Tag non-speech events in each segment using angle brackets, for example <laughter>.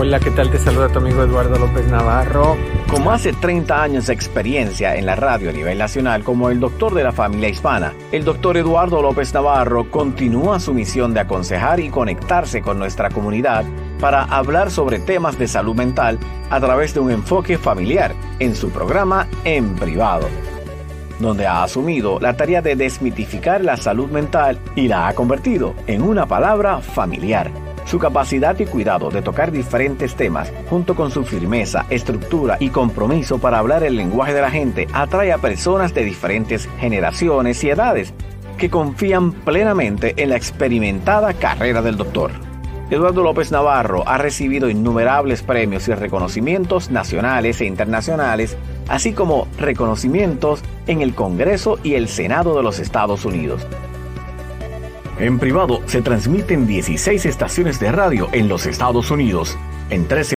Hola, ¿qué tal? Te saluda tu amigo Eduardo López Navarro. Más de 30 años de experiencia en la radio a nivel nacional como el doctor de la familia hispana, el doctor Eduardo López Navarro continúa su misión de aconsejar y conectarse con nuestra comunidad para hablar sobre temas de salud mental a través de un enfoque familiar en su programa En Privado donde ha asumido la tarea de desmitificar la salud mental y la ha convertido en una palabra familiar. Su capacidad y cuidado de tocar diferentes temas, junto con su firmeza, estructura y compromiso para hablar el lenguaje de la gente, atrae a personas de diferentes generaciones y edades que confían plenamente en la experimentada carrera del doctor. Eduardo López Navarro ha recibido innumerables premios y reconocimientos nacionales e internacionales, así como reconocimientos en el Congreso y el Senado de los Estados Unidos. En privado se transmiten 16 estaciones de radio en los Estados Unidos, en 13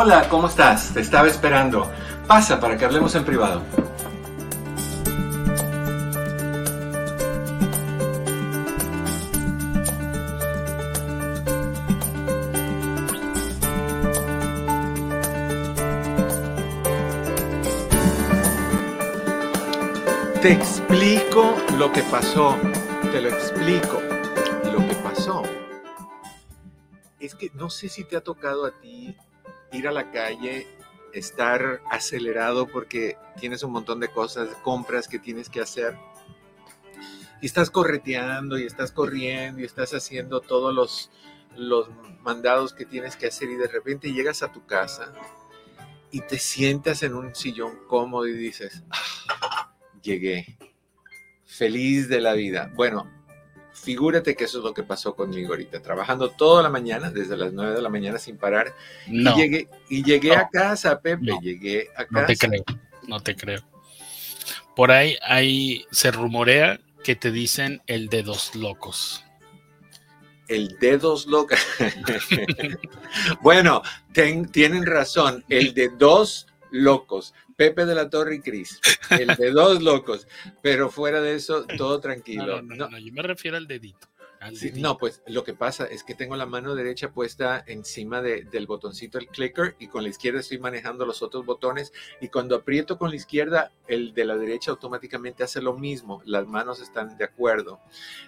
Hola, ¿cómo estás? Te estaba esperando. Pasa para que hablemos en privado. Te explico lo que pasó. Te lo explico lo que pasó. Es que no sé si te ha tocado a ti ir a la calle, estar acelerado porque tienes un montón de cosas, compras que tienes que hacer. Y estás correteando y estás corriendo y estás haciendo todos los, los mandados que tienes que hacer y de repente llegas a tu casa y te sientas en un sillón cómodo y dices, ah, llegué, feliz de la vida. Bueno, Figúrate que eso es lo que pasó conmigo ahorita, trabajando toda la mañana, desde las 9 de la mañana sin parar. Y llegué, y llegué a casa, Pepe, llegué a casa. No te creo, no te creo. Por ahí, ahí se rumorea que te dicen el de dos locos. El de dos locos. <laughs> bueno, tienen razón, el de dos locos. Pepe de la Torre y Cris, el de dos locos, pero fuera de eso, todo tranquilo. No, no, no, yo me refiero al dedito. No, pues lo que pasa es que tengo la mano derecha puesta encima del botoncito, el clicker, y con la izquierda estoy manejando los otros botones. Y cuando aprieto con la izquierda, el de la derecha automáticamente hace lo mismo. Las manos están de acuerdo.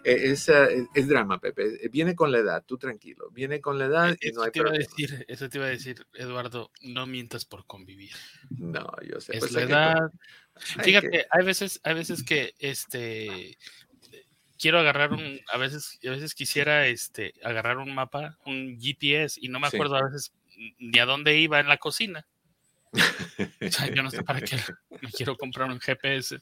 Eh, es, es, drama, Pepe. Viene con la edad, tú tranquilo. Viene con la edad y no hay te decir, Eso te iba a decir, Eduardo, no mientas por convivir. No, yo sé. Es pues la edad. Fíjate, hay veces, hay veces que este quiero agarrar un, a veces, a veces quisiera este, agarrar un mapa, un GPS, y no me acuerdo a veces ni a dónde iba en la cocina. yo no sé para qué <laughs> me quiero comprar un GPS.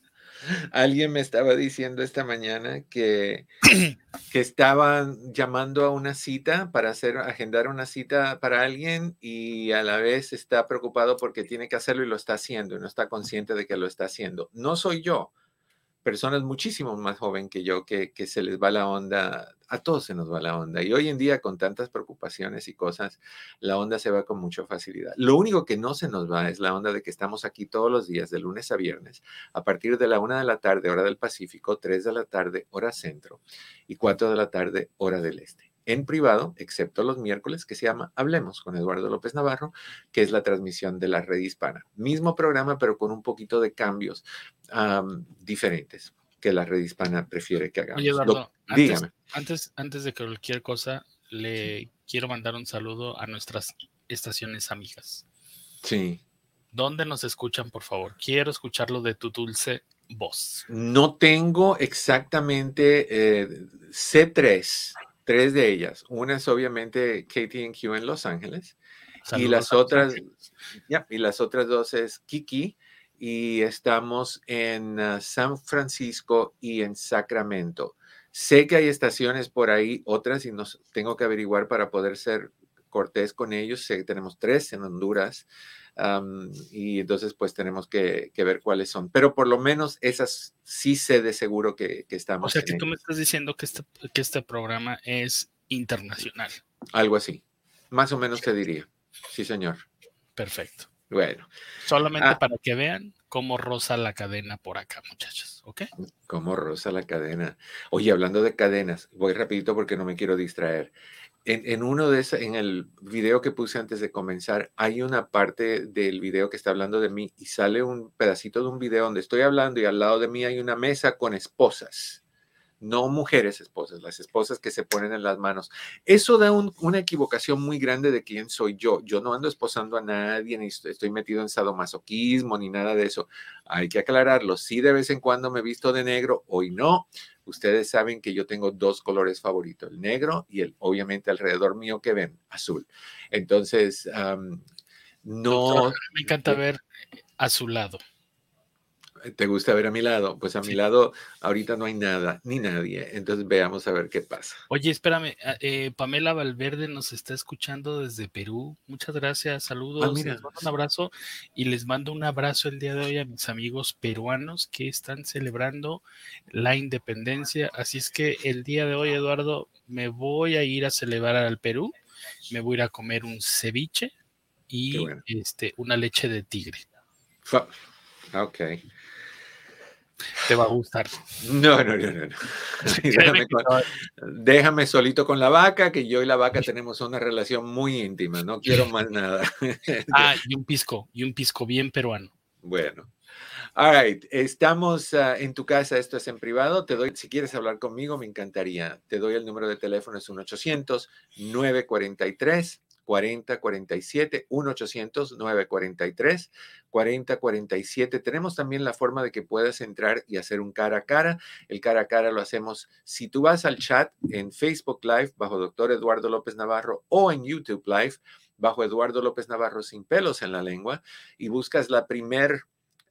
Alguien me estaba diciendo esta mañana que, <clears throat> que estaban llamando a una cita para hacer, agendar una cita para alguien y a la vez está preocupado porque tiene que hacerlo y lo está haciendo y no está consciente de que lo está haciendo. No soy yo, personas muchísimo más joven que yo que, que, se les va la onda, a todos se nos va la onda. Y hoy en día con tantas preocupaciones y cosas, la onda se va con mucha facilidad. Lo único que no se nos va es la onda de que estamos aquí todos los días, de lunes a viernes, a partir de la una de la tarde, hora del Pacífico, tres de la tarde, hora centro, y cuatro de la tarde, hora del este en privado, excepto los miércoles, que se llama Hablemos con Eduardo López Navarro, que es la transmisión de la red hispana. Mismo programa, pero con un poquito de cambios diferentes. que la red hispana prefiere que hagamos. Oye, Eduardo, antes, dígame. Antes, antes de cualquier cosa, le quiero mandar un saludo a nuestras estaciones amigas. Sí. ¿Dónde nos escuchan, por favor? Quiero escucharlo de tu dulce voz. No tengo exactamente, eh, C3, tres de ellas. Una es obviamente KTNQ en Los Ángeles. y las otras, y las otras dos es Kiki y estamos en ah, San Francisco y en Sacramento. Sé que hay estaciones por ahí, otras, y nos tengo que averiguar para poder ser cortés con ellos. Sé que tenemos tres en Honduras. Y entonces pues tenemos que, ver cuáles son. Pero por lo menos esas sí sé de seguro que, estamos. O sea que tú me estás diciendo que este, que este programa es internacional. Algo así. Más o menos te diría. Sí, señor. Perfecto. Bueno. Solamente ah. para que vean cómo rosa la cadena por acá, muchachos, ¿ok? Cómo rosa la cadena. Oye, hablando de cadenas, voy rapidito porque no me quiero distraer. En, uno de esos, en el video que puse antes de comenzar, hay una parte del video que está hablando de mí y sale un pedacito de un video donde estoy hablando y al lado de mí hay una mesa con esposas no mujeres esposas, las esposas que se ponen en las manos. Eso da una equivocación muy grande de quién soy yo. Yo no ando esposando a nadie, ni estoy metido en sadomasoquismo, ni nada de eso. Hay que aclararlo. Sí, de vez en cuando me visto de negro, hoy no. Ustedes saben que yo tengo dos colores favoritos, el negro y el, obviamente, alrededor mío que ven, azul. Entonces, no... me encanta ver a su lado. ¿Te gusta ver a mi lado? Pues a mi lado ahorita no hay nada, ni nadie. Entonces veamos a ver qué pasa. Oye, espérame, ah, eh, Pamela Valverde nos está escuchando desde Perú. Muchas gracias, ah, saludos. Les mando un abrazo y les mando un abrazo el día de hoy a mis amigos peruanos que están celebrando la independencia. Así es que el día de hoy, Eduardo, me voy a ir a celebrar al Perú. Me voy a ir a comer un ceviche y este, una leche de tigre. Ok te va a gustar. No, no, no, <laughs> no. déjame, solito con la vaca, que yo y la vaca tenemos una relación muy íntima, no quiero <laughs> más nada. <laughs> ah, y un pisco, y un pisco bien peruano. Bueno. All right, estamos ah, en tu casa, esto es en privado. Te doy, si quieres hablar conmigo, me encantaría. Te doy el número de teléfono, es 1 800 943 4047 1-800-943 4047. Tenemos también la forma de que puedas entrar y hacer un cara a cara. El cara a cara lo hacemos si tú vas al chat en Facebook Live bajo Doctor Eduardo López Navarro o en YouTube Live bajo Eduardo López Navarro sin pelos en la lengua y buscas la primer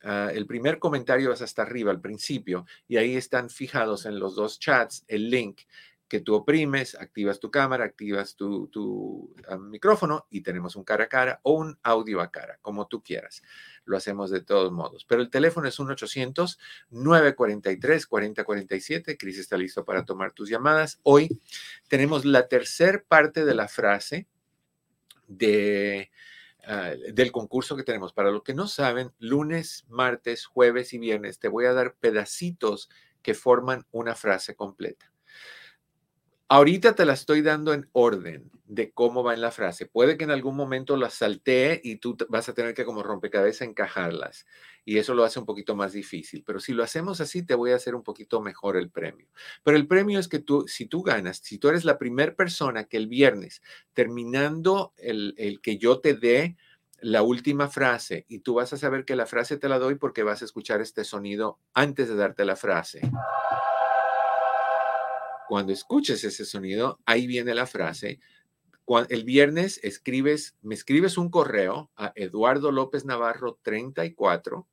ah, el primer comentario es hasta arriba al principio y ahí están fijados en los dos chats el link que tú oprimes, activas tu cámara, activas tu, ah, micrófono y tenemos un cara a cara o un audio a cara, como tú quieras. Lo hacemos de todos modos. Pero el teléfono es 1-800-943-4047. Cris está listo para tomar tus llamadas. Hoy tenemos la tercera parte de la frase de, ah, del concurso que tenemos. Para los que no saben, lunes, martes, jueves y viernes te voy a dar pedacitos que forman una frase completa. Ahorita te la estoy dando en orden de cómo va en la frase. Puede que en algún momento la saltee y tú vas a tener que como rompecabezas encajarlas. Y eso lo hace un poquito más difícil. Pero si lo hacemos así, te voy a hacer un poquito mejor el premio. Pero el premio es que tú, si tú ganas, si tú eres la primera persona que el viernes, terminando el, el que yo te dé la última frase, y tú vas a saber que la frase te la doy porque vas a escuchar este sonido antes de darte la frase. Cuando escuches ese sonido, ahí viene la frase. El viernes escribes, me escribes un correo a Eduardo López Navarro 34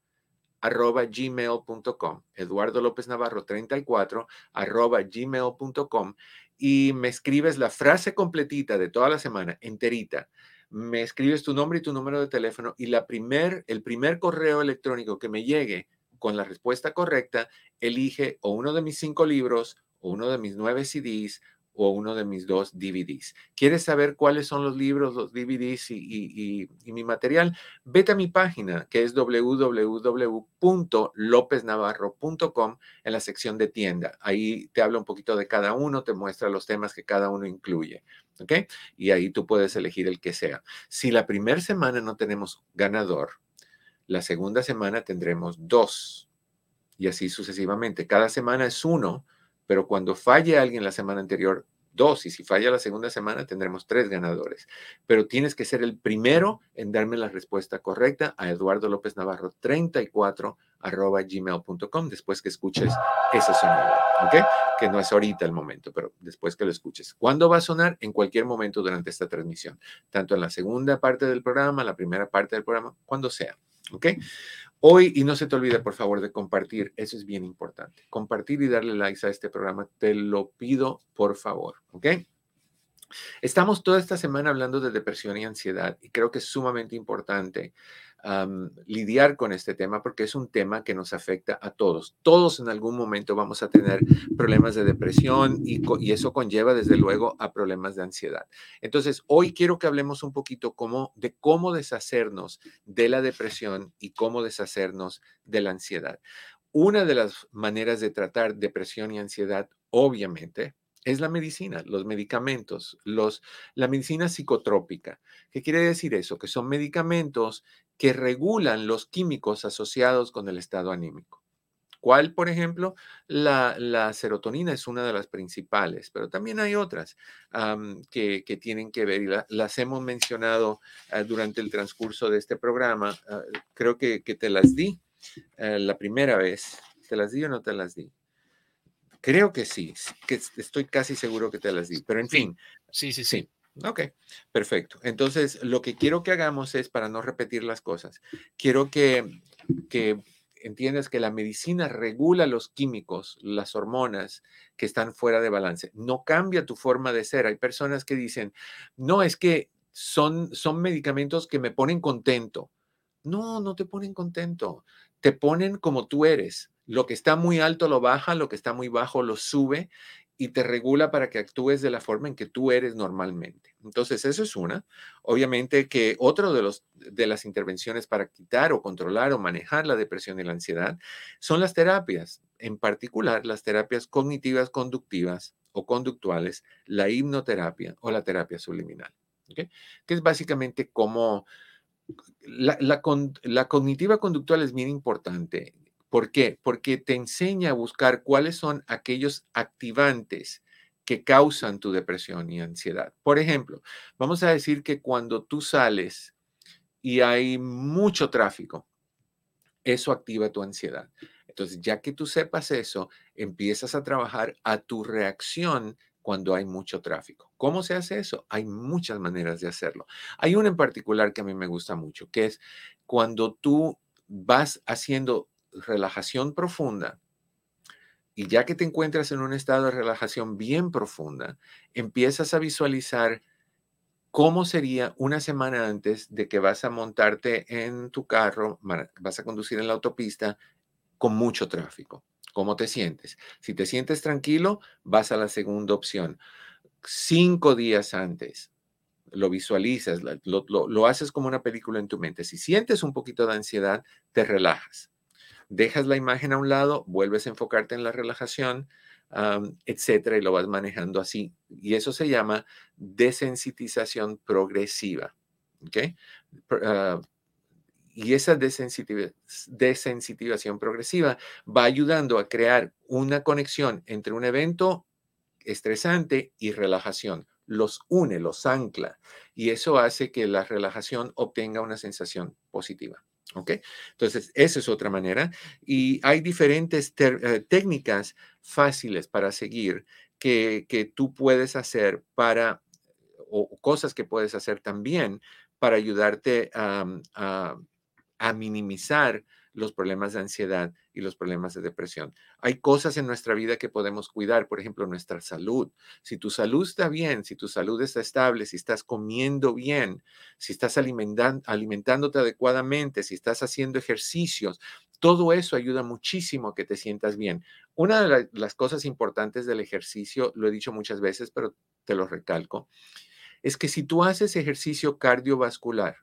arroba gmail.com. Eduardo López Navarro 34 arroba gmail.com y me escribes la frase completita de toda la semana, enterita. Me escribes tu nombre y tu número de teléfono y la primer, el primer correo electrónico que me llegue con la respuesta correcta, elige o uno de mis cinco libros o uno de mis nueve CDs o uno de mis dos DVDs. ¿Quieres saber cuáles son los libros, los DVDs y, mi material? Vete a mi página que es www.lopesnavarro.com en la sección de tienda. Ahí te habla un poquito de cada uno, te muestra los temas que cada uno incluye. ¿Ok? Y ahí tú puedes elegir el que sea. Si la primera semana no tenemos ganador, la segunda semana tendremos dos y así sucesivamente. Cada semana es uno, pero cuando falle alguien la semana anterior, dos, y si falla la segunda semana tendremos tres ganadores. Pero tienes que ser el primero en darme la respuesta correcta a Eduardo López Navarro 34 arroba gmail.com después que escuches ese sonido, ¿ok? Que no es ahorita el momento, pero después que lo escuches. ¿Cuándo va a sonar? En cualquier momento durante esta transmisión, tanto en la segunda parte del programa, la primera parte del programa, cuando sea, ¿ok? Hoy, y no se te olvide, por favor, de compartir, eso es bien importante. Compartir y darle likes a este programa, te lo pido, por favor, ¿ok? Estamos toda esta semana hablando de depresión y ansiedad y creo que es sumamente importante lidiar con este tema porque es un tema que nos afecta a todos. Todos en algún momento vamos a tener problemas de depresión y, y, eso conlleva desde luego a problemas de ansiedad. Entonces, hoy quiero que hablemos un poquito cómo, de cómo deshacernos de la depresión y cómo deshacernos de la ansiedad. Una de las maneras de tratar depresión y ansiedad, obviamente, es la medicina, los medicamentos, los, la medicina psicotrópica. ¿Qué quiere decir eso? Que son medicamentos que regulan los químicos asociados con el estado anímico. ¿Cuál, por ejemplo? La, serotonina es una de las principales, pero también hay otras que, tienen que ver y las hemos mencionado ah, durante el transcurso de este programa. Ah, creo que, te las di eh, la primera vez. ¿Te las di o no te las di? Creo que sí, que estoy casi seguro que te las di, pero en fin. Sí, sí, sí. Ok, perfecto. Entonces, lo que quiero que hagamos es, para no repetir las cosas, quiero que, que entiendas que la medicina regula los químicos, las hormonas que están fuera de balance. No cambia tu forma de ser. Hay personas que dicen, no, es que son, son medicamentos que me ponen contento. No, no te ponen contento. Te ponen como tú eres. Lo que está muy alto lo baja, lo que está muy bajo lo sube y te regula para que actúes de la forma en que tú eres normalmente. Entonces, eso es una. Obviamente que otro de, los, de las intervenciones para quitar o controlar o manejar la depresión y la ansiedad son las terapias, en particular las terapias cognitivas conductivas o conductuales, la hipnoterapia o la terapia subliminal, que es básicamente como la, la, la cognitiva conductual es bien importante ¿Por qué? Porque te enseña a buscar cuáles son aquellos activantes que causan tu depresión y ansiedad. Por ejemplo, vamos a decir que cuando tú sales y hay mucho tráfico, eso activa tu ansiedad. Entonces, ya que tú sepas eso, empiezas a trabajar a tu reacción cuando hay mucho tráfico. ¿Cómo se hace eso? Hay muchas maneras de hacerlo. Hay una en particular que a mí me gusta mucho, que es cuando tú vas haciendo relajación profunda, y ya que te encuentras en un estado de relajación bien profunda, empiezas a visualizar cómo sería una semana antes de que vas a montarte en tu carro, vas a conducir en la autopista con mucho tráfico. ¿Cómo te sientes? Si te sientes tranquilo, vas a la segunda opción. Cinco días antes, lo visualizas, lo, lo haces como una película en tu mente. Si sientes un poquito de ansiedad, te relajas dejas la imagen a un lado, vuelves a enfocarte en la relajación, etcétera, y lo vas manejando así. Y eso se llama desensitización progresiva. ¿Ok? Ah, y esa desensitivación progresiva va ayudando a crear una conexión entre un evento estresante y relajación. Los une, los ancla. Y eso hace que la relajación obtenga una sensación positiva. ¿Ok? Entonces, esa es otra manera. Y hay diferentes eh, técnicas fáciles para seguir que, que, tú puedes hacer para, o cosas que puedes hacer también para ayudarte a, a, a minimizar los problemas de ansiedad y los problemas de depresión. Hay cosas en nuestra vida que podemos cuidar, por ejemplo, nuestra salud. Si tu salud está bien, si tu salud está estable, si estás comiendo bien, si estás alimentándote adecuadamente, si estás haciendo ejercicios, todo eso ayuda muchísimo a que te sientas bien. Una de las cosas importantes del ejercicio, lo he dicho muchas veces, pero te lo recalco, es que si tú haces ejercicio cardiovascular,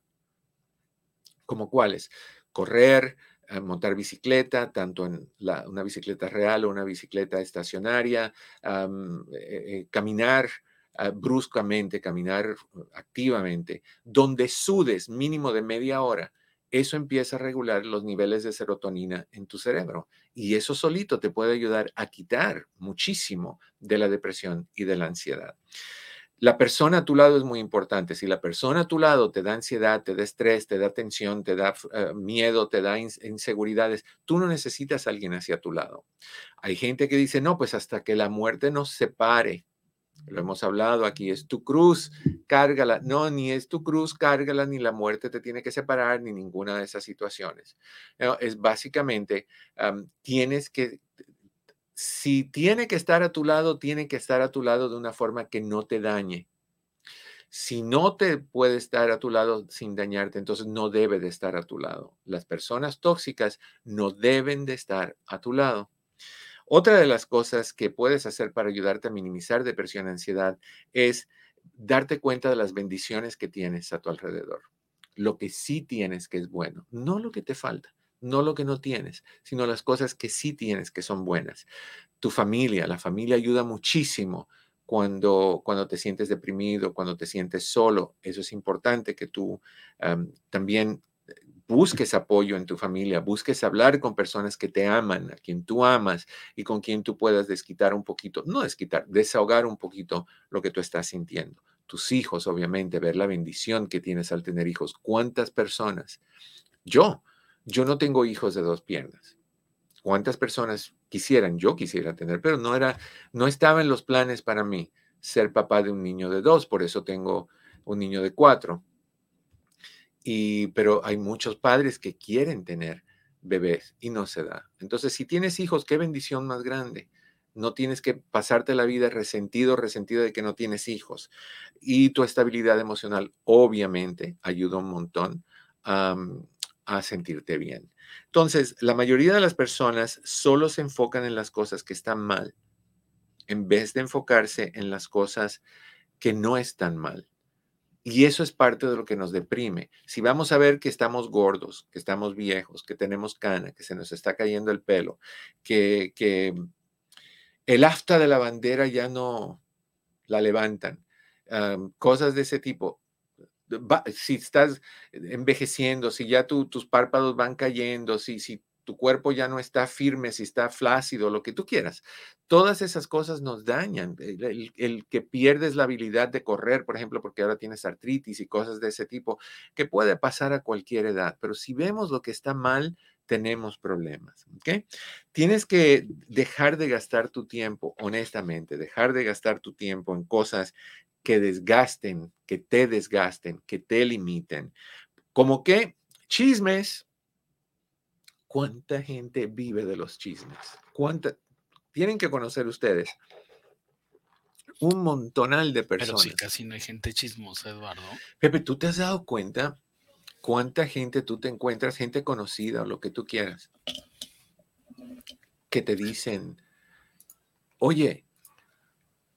como cuáles, correr, montar bicicleta, tanto en una bicicleta real o una bicicleta estacionaria, eh, eh, caminar ah, bruscamente, caminar activamente, donde sudes mínimo de media hora, eso empieza a regular los niveles de serotonina en tu cerebro. Y eso solito te puede ayudar a quitar muchísimo de la depresión y de la ansiedad. La persona a tu lado es muy importante. Si la persona a tu lado te da ansiedad, te da estrés, te da tensión, te da eh, miedo, te da inseguridades, tú no necesitas a alguien hacia tu lado. Hay gente que dice, no, pues hasta que la muerte nos separe. Lo hemos hablado aquí, es tu cruz, cárgala. No, ni es tu cruz, cárgala, ni la muerte te tiene que separar, ni ninguna de esas situaciones. es básicamente, tienes que si tiene que estar a tu lado, tiene que estar a tu lado de una forma que no te dañe. Si no te puede estar a tu lado sin dañarte, entonces no debe de estar a tu lado. Las personas tóxicas no deben de estar a tu lado. Otra de las cosas que puedes hacer para ayudarte a minimizar depresión y ansiedad es darte cuenta de las bendiciones que tienes a tu alrededor. Lo que sí tienes que es bueno, no lo que te falta no lo que no tienes, sino las cosas que sí tienes que son buenas. Tu familia, la familia ayuda muchísimo cuando, cuando te sientes deprimido, cuando te sientes solo. Eso es importante que tú también busques apoyo en tu familia, busques hablar con personas que te aman, a quien tú amas y con quien tú puedas desquitar un poquito, no desquitar, desahogar un poquito lo que tú estás sintiendo. Tus hijos, obviamente, ver la bendición que tienes al tener hijos. ¿Cuántas personas? Yo, yo no tengo hijos de dos piernas. ¿Cuántas personas quisieran? Yo quisiera tener, pero no era, no estaba en los planes para mí ser papá de un niño de dos, por eso tengo un niño de cuatro. Y, pero hay muchos padres que quieren tener bebés y no se da. Entonces, si tienes hijos, qué bendición más grande. No tienes que pasarte la vida resentido, resentido de que no tienes hijos. Y tu estabilidad emocional, obviamente, ayuda un montón a sentirte bien. Entonces, la mayoría de las personas solo se enfocan en las cosas que están mal, en vez de enfocarse en las cosas que no están mal. Y eso es parte de lo que nos deprime. Si vamos a ver que estamos gordos, que estamos viejos, que tenemos cana, que se nos está cayendo el pelo, que, que el afta de la bandera ya no la levantan, cosas de ese tipo, si estás envejeciendo, si ya tus párpados van cayendo, si, si tu cuerpo ya no está firme, si está flácido, lo que tú quieras. Todas esas cosas nos dañan. El, que pierdes la habilidad de correr, por ejemplo, porque ahora tienes artritis y cosas de ese tipo, que puede pasar a cualquier edad. Pero si vemos lo que está mal, tenemos problemas. ¿ok? Tienes que dejar de gastar tu tiempo, honestamente, dejar de gastar tu tiempo en cosas que desgasten, que te desgasten, que te limiten. Como que chismes. ¿Cuánta gente vive de los chismes? ¿Cuánta? Tienen que conocer ustedes un montonal de personas. Pero sí, casi no hay gente chismosa, Eduardo. Pepe, ¿tú te has dado cuenta cuánta gente tú te encuentras, gente conocida o lo que tú quieras, que te dicen, oye,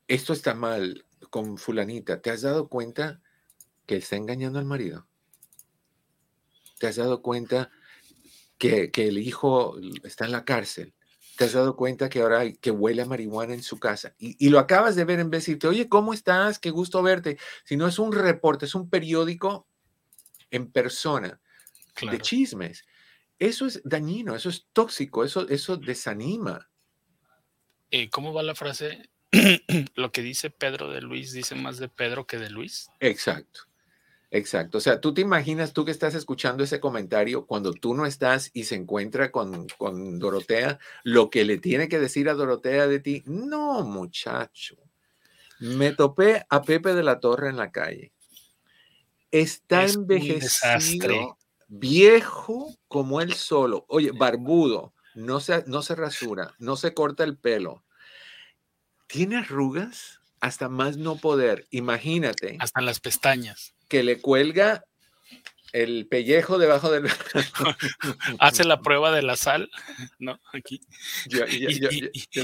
esto está mal, con fulanita, ¿te has dado cuenta que está engañando al marido? ¿Te has dado cuenta que, el hijo está en la cárcel? ¿Te has dado cuenta que ahora hay, que huele a marihuana en su casa? Y, lo acabas de ver en vez de decirte, oye, ¿cómo estás? Qué gusto verte. Si no es un reporte, es un periódico en persona de chismes. Eso es dañino, eso es tóxico, eso, eso desanima. Eh, ¿Cómo va la frase? <clears throat> lo que dice Pedro de Luis dice más de Pedro que de Luis. Exacto. Exacto. O sea, tú te imaginas, tú que estás escuchando ese comentario, cuando tú no estás y se encuentra con, con Dorotea, lo que le tiene que decir a Dorotea de ti. No, muchacho. Me topé a Pepe de la Torre en la calle. Está envejecido, viejo como él solo. Oye, barbudo, no se, no se rasura, no se corta el pelo, tiene arrugas hasta más no poder. Imagínate. Hasta las pestañas. Que le cuelga el pellejo debajo del. <laughs> Hace la prueba de la sal, ¿no? Aquí.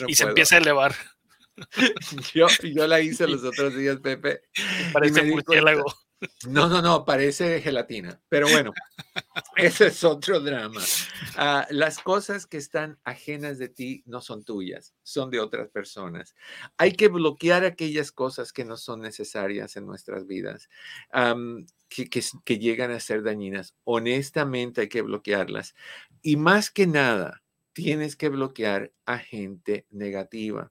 y, se empieza a elevar. <laughs> yo, yo la hice los otros días, Pepe. <laughs> Parece murciélago. No, no, no, parece gelatina. Pero bueno, ese es otro drama. Ah, las cosas que están ajenas de ti no son tuyas, son de otras personas. Hay que bloquear aquellas cosas que no son necesarias en nuestras vidas, que, que llegan a ser dañinas. Honestamente hay que bloquearlas. Y más que nada, tienes que bloquear a gente negativa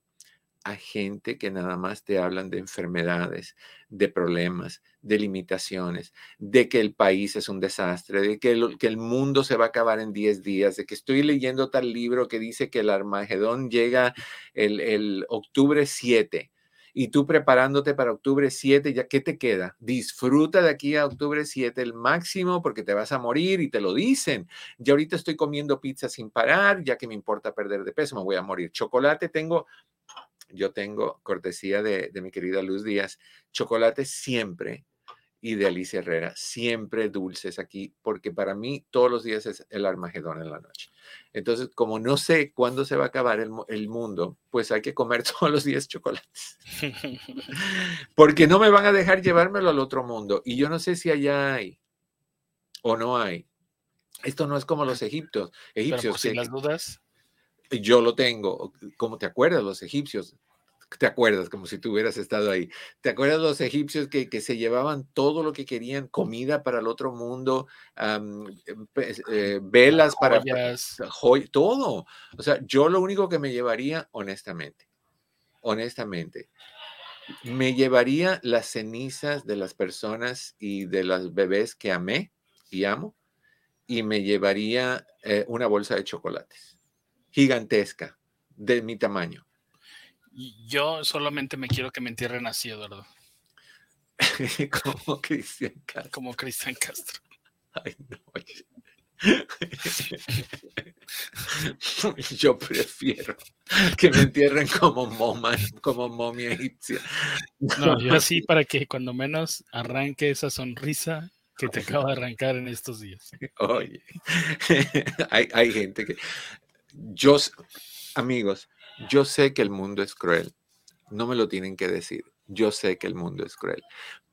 a gente que nada más te hablan de enfermedades, de problemas, de limitaciones, de que el país es un desastre, de que el, que el mundo se va a acabar en 10 días, de que estoy leyendo tal libro que dice que el Armagedón llega el, el octubre 7 y tú preparándote para octubre 7, ya qué te queda? Disfruta de aquí a octubre 7 el máximo porque te vas a morir y te lo dicen. Ya ahorita estoy comiendo pizza sin parar, ya que me importa perder de peso, me voy a morir. Chocolate tengo yo tengo cortesía de, mi querida Luz Díaz, chocolate siempre y de Alicia Herrera, siempre dulces aquí, porque para mí todos los días es el Armagedón en la noche. Entonces, como no sé cuándo se va a acabar el, el mundo, pues hay que comer <laughs> todos los días chocolates. <laughs> porque no me van a dejar llevármelo al otro mundo. Y yo no sé si allá hay o no hay. Esto no es como los egipcios. egipcios sin las dudas yo lo tengo. como te acuerdas, los egipcios, te acuerdas como si tú hubieras estado ahí. ¿Te acuerdas los egipcios que, que se llevaban todo lo que querían, comida para el otro mundo, eh, velas para, todo? O sea, yo lo único que me llevaría, honestamente, honestamente, me llevaría las cenizas de las personas y de los bebés que amé y amo, y me llevaría eh, una bolsa de chocolates gigantesca de mi tamaño. Yo solamente me quiero que me entierren así, Eduardo. <laughs> Como Cristian Castro. Como Cristian Castro. Ay, no. <laughs> Yo prefiero que me entierren como moma, como momia egipcia. No, yo así para que cuando menos arranque esa sonrisa que te acaba de arrancar en estos días. Oye, <laughs> hay, hay gente que yo, amigos, yo sé que el mundo es cruel. No me lo tienen que decir. Yo sé que el mundo es cruel.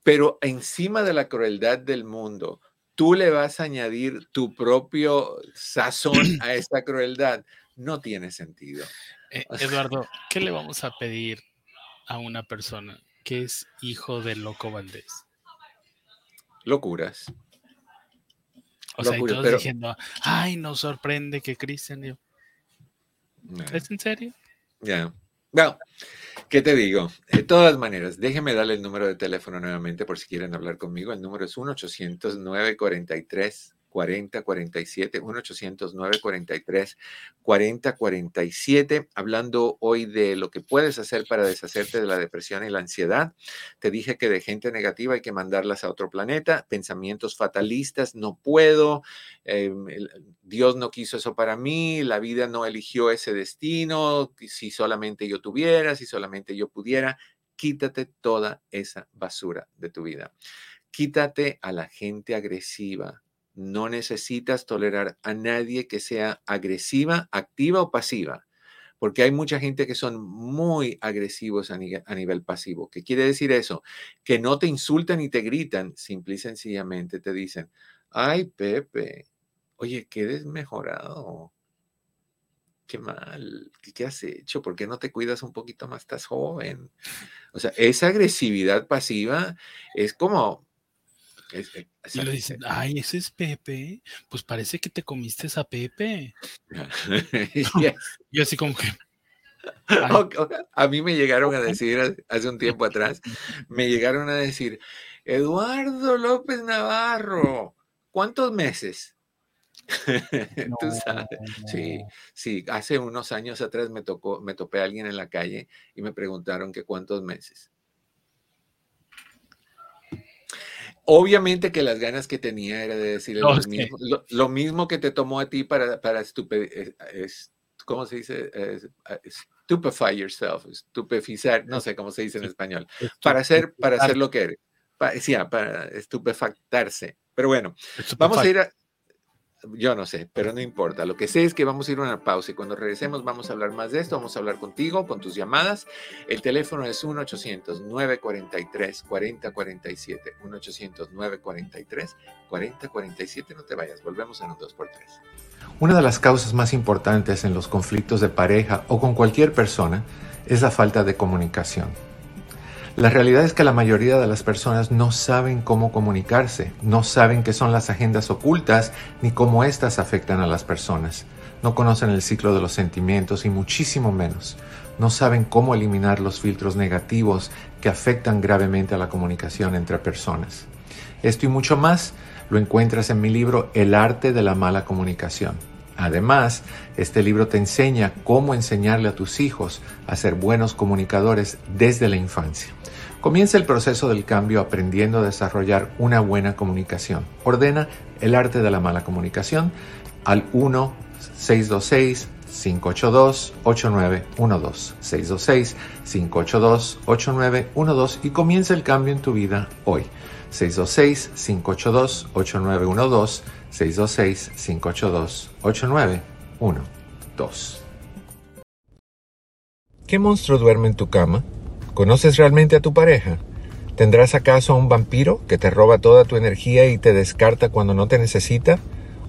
Pero encima de la crueldad del mundo, tú le vas a añadir tu propio sazón <clears throat> a esta crueldad. No tiene sentido. Eh, Eduardo, ¿qué le vamos a pedir a una persona que es hijo de Loco Valdés? Locuras. O sea, y todos diciendo, ay, nos sorprende que Cristian. ¿Es en serio? Ya. Bueno, ¿qué te digo? De todas maneras, déjeme darle el número de teléfono nuevamente por si quieren hablar conmigo. El número es 1-800-943. 4047, 1-800-943, 4047, hablando hoy de lo que puedes hacer para deshacerte de la depresión y la ansiedad. Te dije que de gente negativa hay que mandarlas a otro planeta, pensamientos fatalistas, no puedo, eh, Dios no quiso eso para mí, la vida no eligió ese destino, si solamente yo tuviera, si solamente yo pudiera, quítate toda esa basura de tu vida. Quítate a la gente agresiva, no necesitas tolerar a nadie que sea agresiva, activa o pasiva, porque hay mucha gente que son muy agresivos a, nivel pasivo. ¿Qué quiere decir eso? Que no te insultan y te gritan, simple y sencillamente te dicen, ay Pepe, oye, qué desmejorado. Qué mal, ¿qué has hecho? ¿Por qué no te cuidas un poquito más? Estás joven. O sea, esa agresividad pasiva es como, eh, y le dicen, ay, ese es Pepe. Pues parece que te comiste a Pepe. <laughs> <laughs> Y así como que. A mí me llegaron a decir hace un tiempo atrás, me llegaron a decir, Eduardo López Navarro, ¿cuántos meses? <laughs> Tú sabes. Sí, sí, hace unos años atrás me tocó, me topé a alguien en la calle y me preguntaron que cuántos meses. Obviamente que las ganas que tenía era de decir lo, mismo, que te tomó a ti para, para eh, ¿cómo se dice? stupefy yourself, estupefizar, no sé cómo se dice en español, para hacer, para hacer lo que eres, para, sí, ah, para estupefactarse. Pero bueno, vamos a ir a, yo no sé, pero no importa. Lo que sé es que vamos a ir a una pausa y cuando regresemos vamos a hablar más de esto, vamos a hablar contigo, con tus llamadas. El teléfono es 1-800-943-4047. 1-800-943-4047. No te vayas, volvemos en un 2x3. Una de las causas más importantes en los conflictos de pareja o con cualquier persona es la falta de comunicación. La realidad es que la mayoría de las personas no saben cómo comunicarse, no saben qué son las agendas ocultas ni cómo éstas afectan a las personas. No conocen el ciclo de los sentimientos y muchísimo menos. No saben cómo eliminar los filtros negativos que afectan gravemente a la comunicación entre personas. Esto y mucho más lo encuentras en mi libro El arte de la mala comunicación. Además, este libro te enseña cómo enseñarle a tus hijos a ser buenos comunicadores desde la infancia. Comienza el proceso del cambio aprendiendo a desarrollar una buena comunicación. Ordena el arte de la mala comunicación al 1 626 582 8912 626 582 8912 y comienza el cambio en tu vida hoy. 626 582 8912 626 582 8912 ¿Qué monstruo duerme en tu cama? ¿Conoces realmente a tu pareja? ¿Tendrás acaso a un vampiro que te roba toda tu energía y te descarta cuando no te necesita?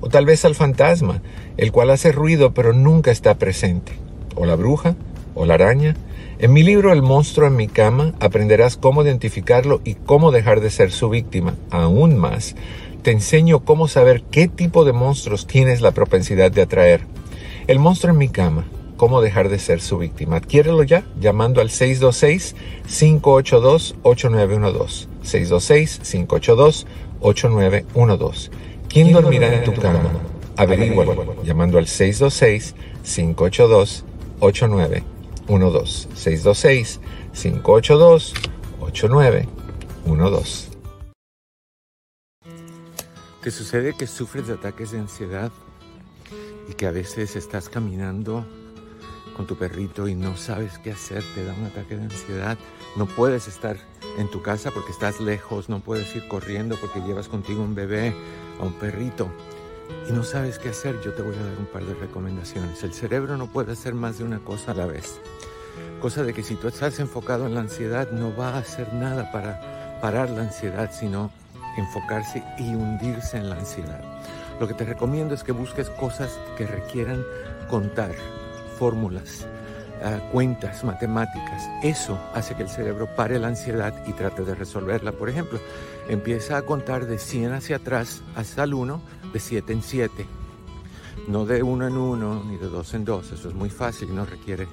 ¿O tal vez al fantasma, el cual hace ruido pero nunca está presente? ¿O la bruja? ¿O la araña? En mi libro El monstruo en mi cama aprenderás cómo identificarlo y cómo dejar de ser su víctima. Aún más, te enseño cómo saber qué tipo de monstruos tienes la propensidad de atraer. El monstruo en mi cama cómo dejar de ser su víctima. Adquiérelo ya llamando al 626-582-8912. 626-582-8912. ¿Quién dormirá en tu cama? Averígualo llamando al 626-582-8912. 626-582-8912. ¿Qué sucede? Que sufres de ataques de ansiedad y que a veces estás caminando con tu perrito y no sabes qué hacer, te da un ataque de ansiedad, no puedes estar en tu casa porque estás lejos, no puedes ir corriendo porque llevas contigo un bebé o un perrito y no sabes qué hacer, yo te voy a dar un par de recomendaciones. El cerebro no puede hacer más de una cosa a la vez. Cosa de que si tú estás enfocado en la ansiedad no va a hacer nada para parar la ansiedad, sino enfocarse y hundirse en la ansiedad. Lo que te recomiendo es que busques cosas que requieran contar, fórmulas, ah, cuentas, matemáticas. Eso hace que el cerebro pare la ansiedad y trate de resolverla. Por ejemplo, empieza a contar de 100 hacia atrás hasta el 1, de 7 en 7. No de 1 en 1 ni de 2 en 2. Eso es muy fácil y no requiere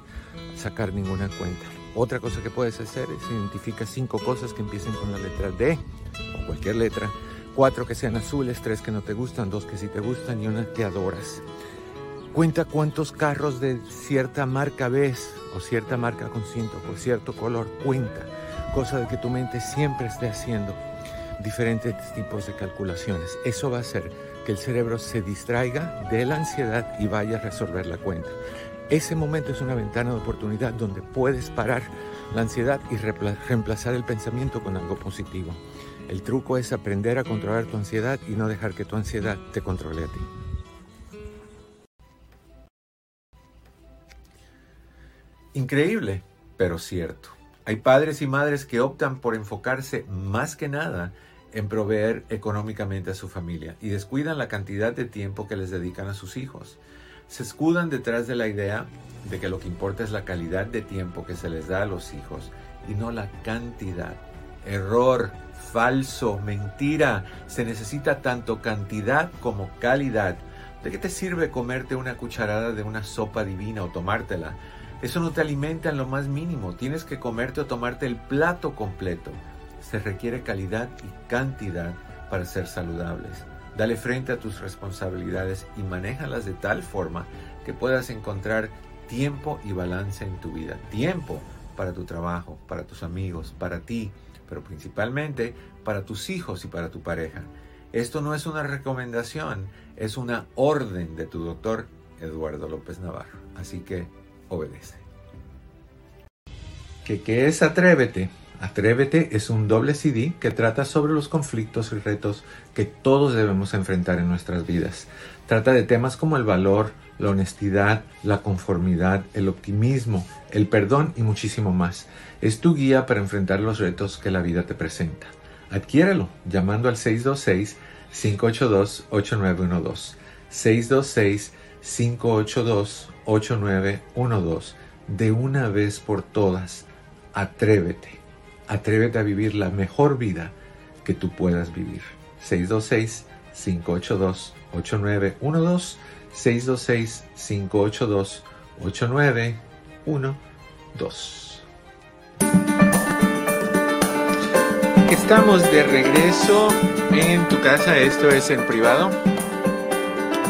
sacar ninguna cuenta. Otra cosa que puedes hacer es identificar cinco cosas que empiecen con la letra D o cualquier letra. Cuatro que sean azules, tres que no te gustan, dos que sí te gustan y una que adoras. Cuenta cuántos carros de cierta marca ves o cierta marca con cinto o cierto color. Cuenta. Cosa de que tu mente siempre esté haciendo diferentes tipos de calculaciones. Eso va a hacer que el cerebro se distraiga de la ansiedad y vaya a resolver la cuenta. Ese momento es una ventana de oportunidad donde puedes parar la ansiedad y reemplazar el pensamiento con algo positivo. El truco es aprender a controlar tu ansiedad y no dejar que tu ansiedad te controle a ti. Increíble, pero cierto. Hay padres y madres que optan por enfocarse más que nada en proveer económicamente a su familia y descuidan la cantidad de tiempo que les dedican a sus hijos. Se escudan detrás de la idea de que lo que importa es la calidad de tiempo que se les da a los hijos y no la cantidad. Error, falso, mentira. Se necesita tanto cantidad como calidad. ¿De qué te sirve comerte una cucharada de una sopa divina o tomártela? Eso no te alimenta en lo más mínimo. Tienes que comerte o tomarte el plato completo. Se requiere calidad y cantidad para ser saludables. Dale frente a tus responsabilidades y manéjalas de tal forma que puedas encontrar tiempo y balance en tu vida. Tiempo para tu trabajo, para tus amigos, para ti, pero principalmente para tus hijos y para tu pareja. Esto no es una recomendación, es una orden de tu doctor Eduardo López Navarro. Así que obedece. ¿Qué, ¿Qué es Atrévete? Atrévete es un doble CD que trata sobre los conflictos y retos que todos debemos enfrentar en nuestras vidas. Trata de temas como el valor, la honestidad, la conformidad, el optimismo, el perdón y muchísimo más. Es tu guía para enfrentar los retos que la vida te presenta. Adquiérelo llamando al 626-582-8912. 626-582-8912. De una vez por todas, atrévete. Atrévete a vivir la mejor vida que tú puedas vivir. 626-582-8912. 626-582-8912. Estamos de regreso en tu casa. Esto es en privado.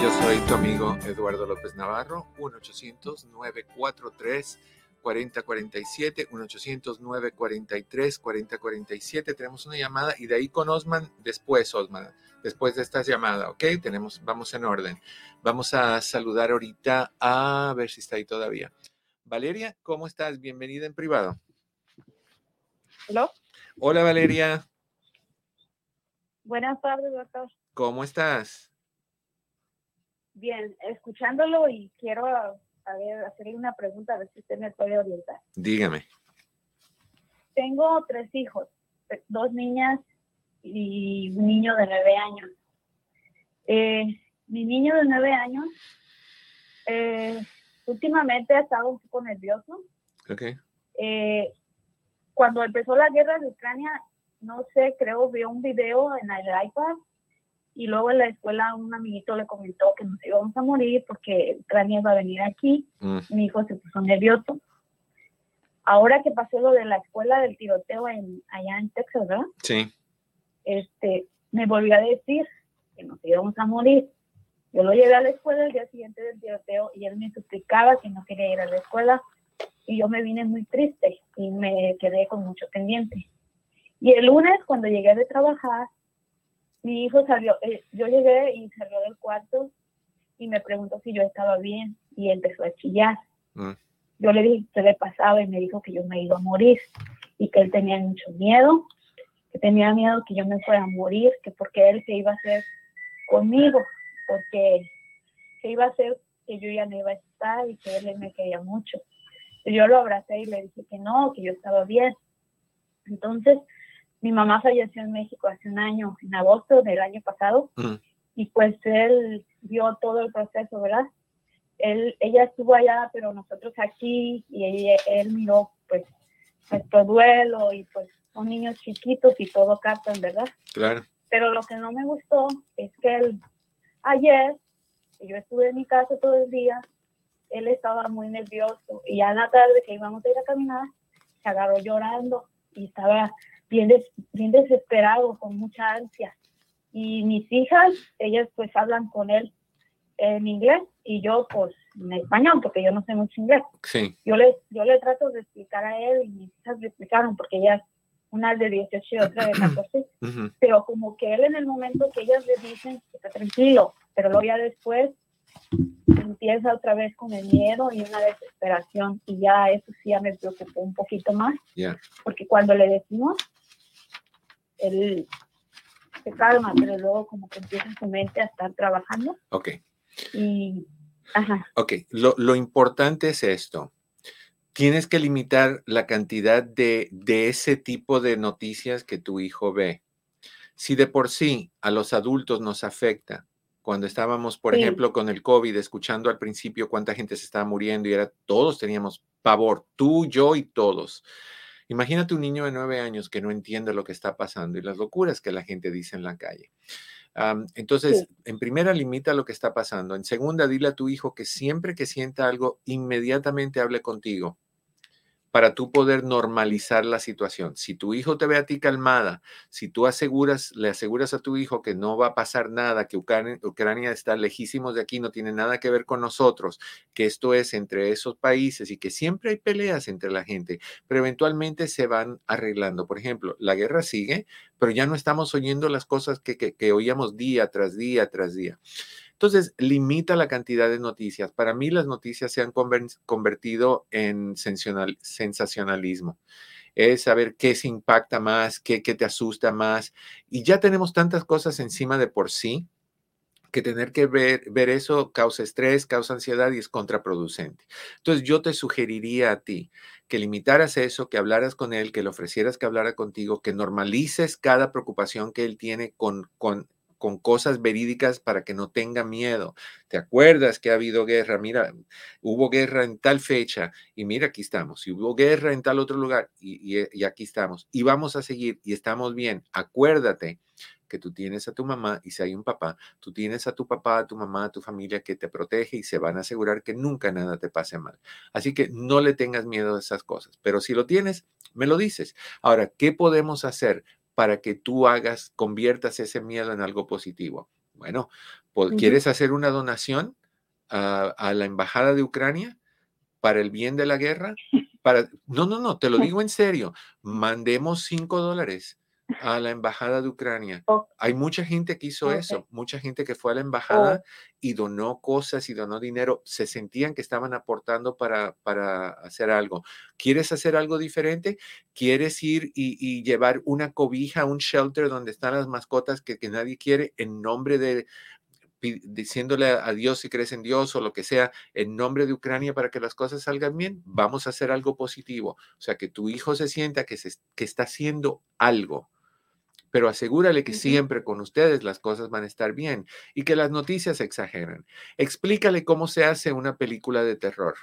Yo soy tu amigo Eduardo López Navarro, 1-800-943. 4047, 1-800-943-4047. Tenemos una llamada y de ahí con Osman después, Osman, después de esta llamada, ¿ok? Tenemos, vamos en orden. Vamos a saludar ahorita a ver si está ahí todavía. Valeria, ¿cómo estás? Bienvenida en privado. ¿Hola? Hola, Valeria. Buenas tardes, doctor. ¿Cómo estás? Bien, escuchándolo y quiero a ver, hacerle una pregunta, a ver si usted me puede orientar. Dígame. Tengo tres hijos, dos niñas y un niño de nueve años. Eh, mi niño de nueve años eh, últimamente ha estado un poco nervioso. Ok. Eh, cuando empezó la guerra de Ucrania, no sé, creo, vio un video en el iPad y luego en la escuela un amiguito le comentó que nos íbamos a morir porque Ucrania iba a venir aquí. Mm. Mi hijo se puso nervioso. Ahora que pasó lo de la escuela del tiroteo en, allá en Texas, ¿verdad? Sí. Este, me volvió a decir que nos íbamos a morir. Yo lo llevé a la escuela el día siguiente del tiroteo y él me suplicaba que no quería ir a la escuela y yo me vine muy triste y me quedé con mucho pendiente. Y el lunes cuando llegué de trabajar, mi hijo salió, eh, yo llegué y salió del cuarto y me preguntó si yo estaba bien y empezó a chillar. Mm. Yo le dije qué le pasaba y me dijo que yo me iba a morir y que él tenía mucho miedo, que tenía miedo que yo me fuera a morir, que porque él se iba a hacer conmigo, porque que iba a hacer que yo ya no iba a estar y que él me quería mucho. Yo lo abracé y le dije que no, que yo estaba bien. Entonces, mi mamá falleció en México hace un año, en agosto del año pasado, mm. y pues él vio todo el proceso, ¿verdad? Él, ella estuvo allá, pero nosotros aquí, y él, miró pues nuestro duelo, y pues son niños chiquitos y todo captan, ¿verdad? Claro. Pero lo que no me gustó es que él, ayer, yo estuve en mi casa todo el día, él estaba muy nervioso, y ya en la tarde que íbamos a ir a caminar, se agarró llorando, y estaba bien, bien desesperado, con mucha ansia. Y mis hijas, ellas pues hablan con él en inglés y yo pues en español, porque yo no sé mucho inglés. Sí. Yo le, yo le trato de explicar a él y mis hijas le explicaron, porque ellas, una de 18 y otra de 14, <clears throat> pero como que él en el momento que ellas le dicen, está tranquilo, pero luego ya después empieza otra vez con el miedo y una desesperación y ya eso sí ya me preocupó un poquito más, porque cuando le decimos, él se calma, pero luego como que empieza su mente a estar trabajando. Ok. Y, ajá. Ok, lo, lo importante es esto. Tienes que limitar la cantidad de, de ese tipo de noticias que tu hijo ve. Si de por sí a los adultos nos afecta, cuando estábamos, por ejemplo, con el COVID, escuchando al principio cuánta gente se estaba muriendo y era todos teníamos pavor, tú, yo y todos. Imagínate un niño de nueve años que no entiende lo que está pasando y las locuras que la gente dice en la calle. entonces, en primera, limita lo que está pasando. En segunda, dile a tu hijo que siempre que sienta algo, inmediatamente hable contigo para tú poder normalizar la situación. Si tu hijo te ve a ti calmada, si tú aseguras, le aseguras a tu hijo que no va a pasar nada, que Ucrania, está lejísimos de aquí, no tiene nada que ver con nosotros, que esto es entre esos países y que siempre hay peleas entre la gente, pero eventualmente se van arreglando. Por ejemplo, la guerra sigue, pero ya no estamos oyendo las cosas que, que oíamos día tras día tras día. Entonces, limita la cantidad de noticias. Para mí las noticias se han convertido en sensacionalismo. es saber qué se impacta más, qué, qué te asusta más. Y ya tenemos tantas cosas encima de por sí que tener que ver, ver eso causa estrés, causa ansiedad y es contraproducente. Entonces yo te sugeriría a ti que limitaras eso, que hablaras con él, que le ofrecieras que hablara contigo, que normalices cada preocupación que él tiene con, con con cosas verídicas para que no tenga miedo. ¿Te acuerdas que ha habido guerra? Mira, hubo guerra en tal fecha y mira, aquí estamos. Y hubo guerra en tal otro lugar y, y aquí estamos. Y vamos a seguir y estamos bien. Acuérdate que tú tienes a tu mamá y si hay un papá, tú tienes a tu papá, a tu mamá, a tu familia que te protege y se van a asegurar que nunca nada te pase mal. Así que no le tengas miedo a esas cosas, pero si lo tienes, me lo dices. Ahora, ¿qué podemos hacer para que tú hagas, conviertas ese miedo en algo positivo? Bueno, ¿quieres hacer una donación a, a, la embajada de Ucrania para el bien de la guerra? <laughs> Para, no, no, no, te lo digo en serio. Mandemos cinco dólares a la embajada de Ucrania. Oh. Hay mucha gente que hizo Okay. eso, mucha gente que fue a la Oh. embajada y donó cosas y donó dinero, se sentían que estaban aportando para, para hacer algo. ¿Quieres hacer algo diferente? ¿Quieres ir y, y llevar una cobija, un shelter donde están las mascotas que, que nadie quiere en nombre de diciéndole a a Dios si crees en Dios o lo que sea, en nombre de Ucrania para que las cosas salgan bien, vamos a hacer algo positivo. O sea, que tu hijo se sienta que, se, que está haciendo algo pero asegúrale que siempre con ustedes las cosas van a estar bien y que las noticias exageran. Explícale cómo se hace una película de terror,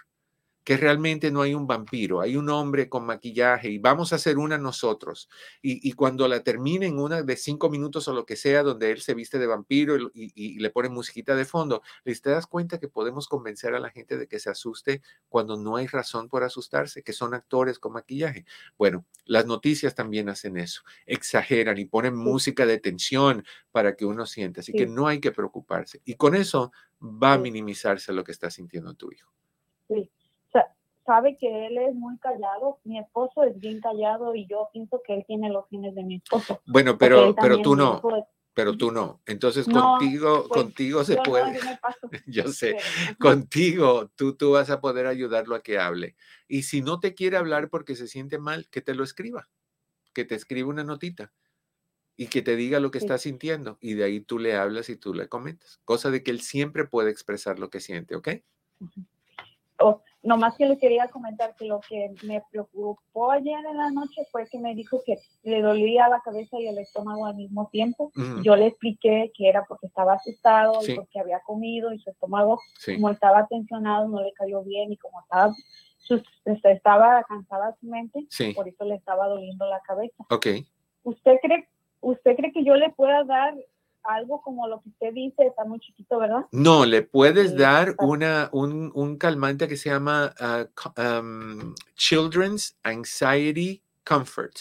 que realmente no hay un vampiro, hay un hombre con maquillaje y vamos a hacer una nosotros. Y, y cuando la terminen, una de cinco minutos o lo que sea, donde él se viste de vampiro y, y- y le pone musiquita de fondo, les te das cuenta que podemos convencer a la gente de que se asuste cuando no hay razón por asustarse, que son actores con maquillaje. Bueno, las noticias también hacen eso, exageran y ponen música de tensión para que uno sienta. Así que no hay que preocuparse. Y con eso va a minimizarse lo que está sintiendo tu hijo. Sa- sabe que él es muy callado, mi esposo es bien callado y yo pienso que él tiene los genes de mi esposo. Bueno, pero, pero tú no, de- pero tú no. Entonces No, contigo, pues, contigo se yo no, puede. yo <laughs> sé, contigo tú, tú vas a poder ayudarlo a que hable. Y si no te quiere hablar porque se siente mal, que te lo escriba, que te escriba una notita y que te diga lo que Sí. está sintiendo. Y de ahí tú le hablas y tú le comentas. Cosa de que él siempre puede expresar lo que siente, ¿ok? Oh, nomás que le quería comentar que lo que me preocupó ayer en la noche fue que me dijo que le dolía la cabeza y el estómago al mismo tiempo. Yo le expliqué que era porque estaba asustado Sí. y porque había comido y su estómago, Sí. como estaba tensionado, no le cayó bien y como estaba, sus- este, estaba cansada su mente, Sí. por eso le estaba doliendo la cabeza. ¿Usted cree, ¿Usted cree que yo le pueda dar algo como lo que usted dice? Está muy chiquito, ¿verdad? No, le puedes Sí, dar una, un, un calmante que se llama co- um, Children's Anxiety Comfort.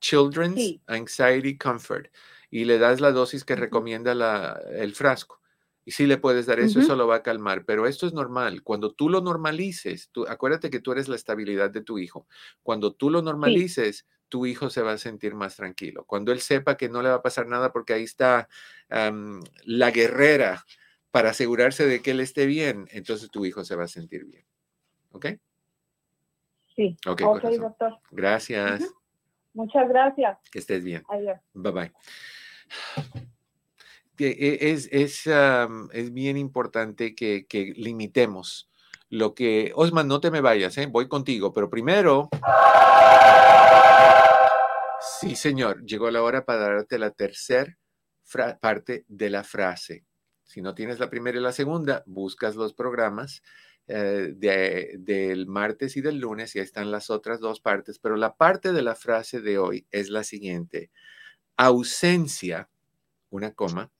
Children's Sí. Anxiety Comfort. Y le das la dosis que recomienda la- el frasco. Y sí le puedes dar eso, eso lo va a calmar. Pero esto es normal. Cuando tú lo normalices, tú, acuérdate que tú eres la estabilidad de tu hijo. Cuando tú lo normalices, tu hijo se va a sentir más tranquilo. Cuando él sepa que no le va a pasar nada porque ahí está la guerrera para asegurarse de que él esté bien, entonces tu hijo se va a sentir bien. ¿Ok? Sí. Ok, ok, corazón. doctor. Gracias. Muchas gracias. Que estés bien. Adiós. Bye bye. E- Es, es, es bien importante que, que limitemos lo que... Osman, no te me vayas, ¿eh? voy contigo, pero primero... Sí, señor, llegó la hora para darte la tercera parte de la frase. Si no tienes la primera y la segunda, buscas los programas eh, de- del martes y del lunes y ahí están las otras dos partes, pero la parte de la frase de hoy es la siguiente. Ausencia, una coma,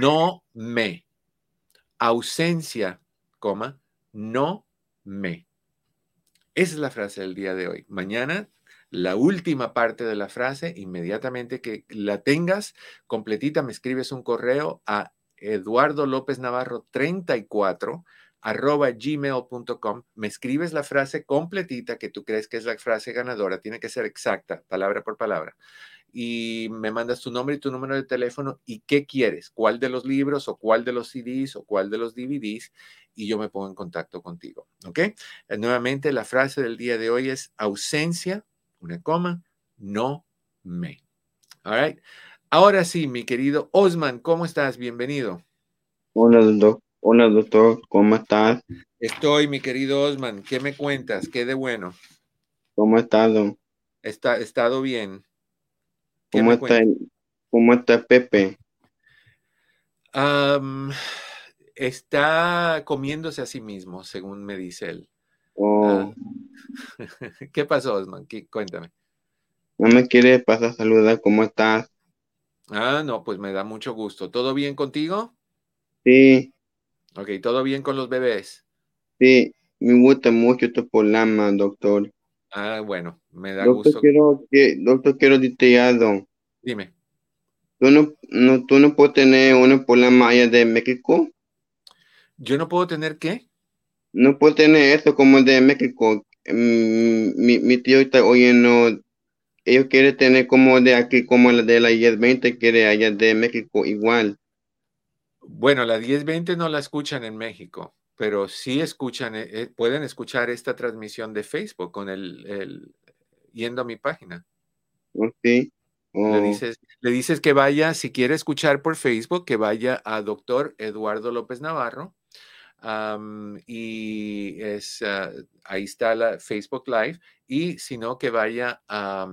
no me. Ausencia, coma, no me. Esa es la frase del día de hoy. Mañana, la última parte de la frase, inmediatamente que la tengas completita, me escribes un correo a Eduardo López Navarro 34 arroba gmail.com, me escribes la frase completita que tú crees que es la frase ganadora, tiene que ser exacta, palabra por palabra, y me mandas tu nombre y tu número de teléfono y qué quieres, cuál de los libros o cuál de los CDs o cuál de los DVDs y yo me pongo en contacto contigo. ¿Ok? Eh, nuevamente, la frase del día de hoy es ausencia, una coma, no me. All right. Ahora sí, mi querido Osman, ¿cómo estás? Bienvenido. Hola, doctor. Hola, doctor. ¿Cómo estás? Estoy, mi querido Osman. ¿Qué me cuentas? ¿Qué de bueno? ¿Cómo estás, don? Está, estado bien. ¿Cómo está, ¿Cómo está Pepe? está comiéndose a sí mismo, según me dice él. Oh. Ah. <laughs> ¿Qué pasó, Osman? Cuéntame. No me quiere pasar saludar, ¿cómo estás? Ah, no, pues me da mucho gusto. ¿Todo bien contigo? Sí. Ok, ¿todo bien con los bebés? Sí, me gusta mucho tu programa, doctor. Ah, bueno, me da doctor, gusto. Quiero, que, doctor, quiero algo. Dime. ¿Tú no, no, ¿Tú no puedes tener un programa allá de México? ¿Yo no puedo tener qué? No puedo tener eso como el de México. Mm, mi, mi tío está oyendo ellos quieren tener como de aquí, como la de la 1020, quiere allá de México igual. Bueno, la 1020 no la escuchan en México, pero sí escuchan, eh, eh, pueden escuchar esta transmisión de Facebook con el, el yendo a mi página. Sí. Le, dices, le dices que vaya, si quiere escuchar por Facebook, que vaya a doctor Eduardo López Navarro. Y es, ah, ahí está la Facebook Live. Y si no, que vaya a,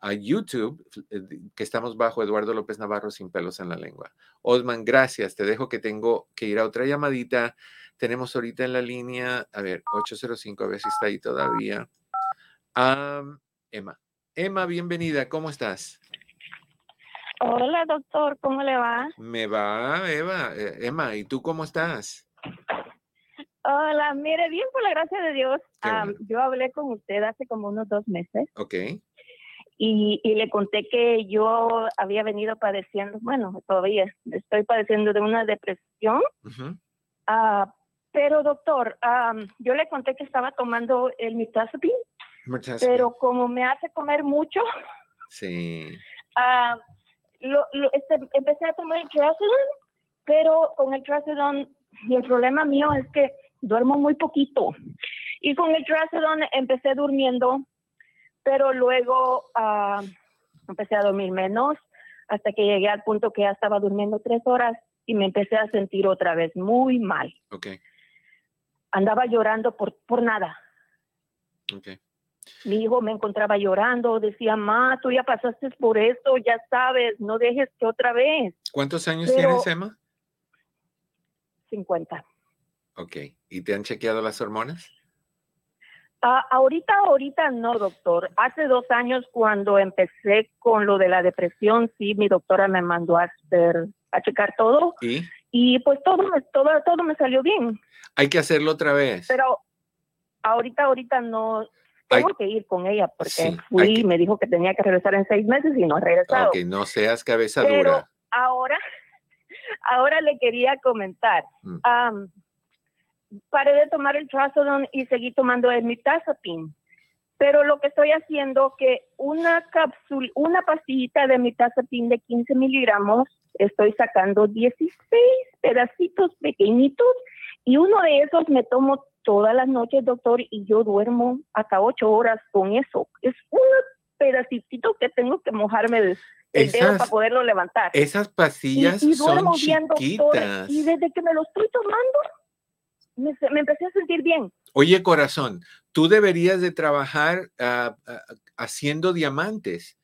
a YouTube, eh, que estamos bajo Eduardo López Navarro sin pelos en la lengua. Osman, gracias. Te dejo que tengo que ir a otra llamadita. Tenemos ahorita en la línea, a ver, 805, a ver si está ahí todavía. Emma. Emma, bienvenida. ¿Cómo estás? Hola, doctor. ¿Cómo le va? Me va, Eva. Eh, Emma, ¿y tú cómo estás? Hola, mire, bien por la gracia de Dios. yo hablé con usted hace como unos dos meses. Ok. Y, y, le conté que yo había venido padeciendo, bueno, todavía estoy padeciendo de una depresión. Ah, pero doctor, yo le conté que estaba tomando el mitazapin, pero como me hace comer mucho, sí. <laughs> Uh, lo, este, empecé a tomar el trazodone, pero con el trazodone, y el problema mío es que duermo muy poquito. Y con el trazodone empecé durmiendo, pero luego uh, empecé a dormir menos hasta que llegué al punto que ya estaba durmiendo tres horas y me empecé a sentir otra vez muy mal. Okay. Andaba llorando por, por nada. Okay. Mi hijo me encontraba llorando, decía, ma, tú ya pasaste por esto, ya sabes, no dejes que otra vez. ¿Cuántos años tienes, Emma? 50. Ok, ¿y te han chequeado las hormonas? Uh, ahorita, ahorita no, doctor. Hace dos años cuando empecé con lo de la depresión, sí, mi doctora me mandó a hacer, a checar todo. ¿Y? Y pues todo me, todo, todo me salió bien. Hay que hacerlo otra vez. Pero ahorita, ahorita no, tengo que ir con ella porque fui y me dijo que tenía que regresar en seis meses y no he regresado. Ok, no seas cabeza Pero dura. ahora, <laughs> ahora le quería comentar. Mm. Um, paré de tomar el trazodone y seguí tomando el mitazapin. Pero lo que estoy haciendo que una cápsula, una pastillita de mitazapin de 15 miligramos, estoy sacando 16 pedacitos pequeñitos y uno de esos me tomo todas las noches, doctor, y yo duermo hasta ocho horas con eso. Es un pedacito que tengo que mojarme el, dedo para poderlo levantar. Esas pastillas son chiquitas. y desde que me lo estoy tomando, me, empecé a sentir bien. Oye, corazón, tú deberías de trabajar ah, ah, haciendo diamantes.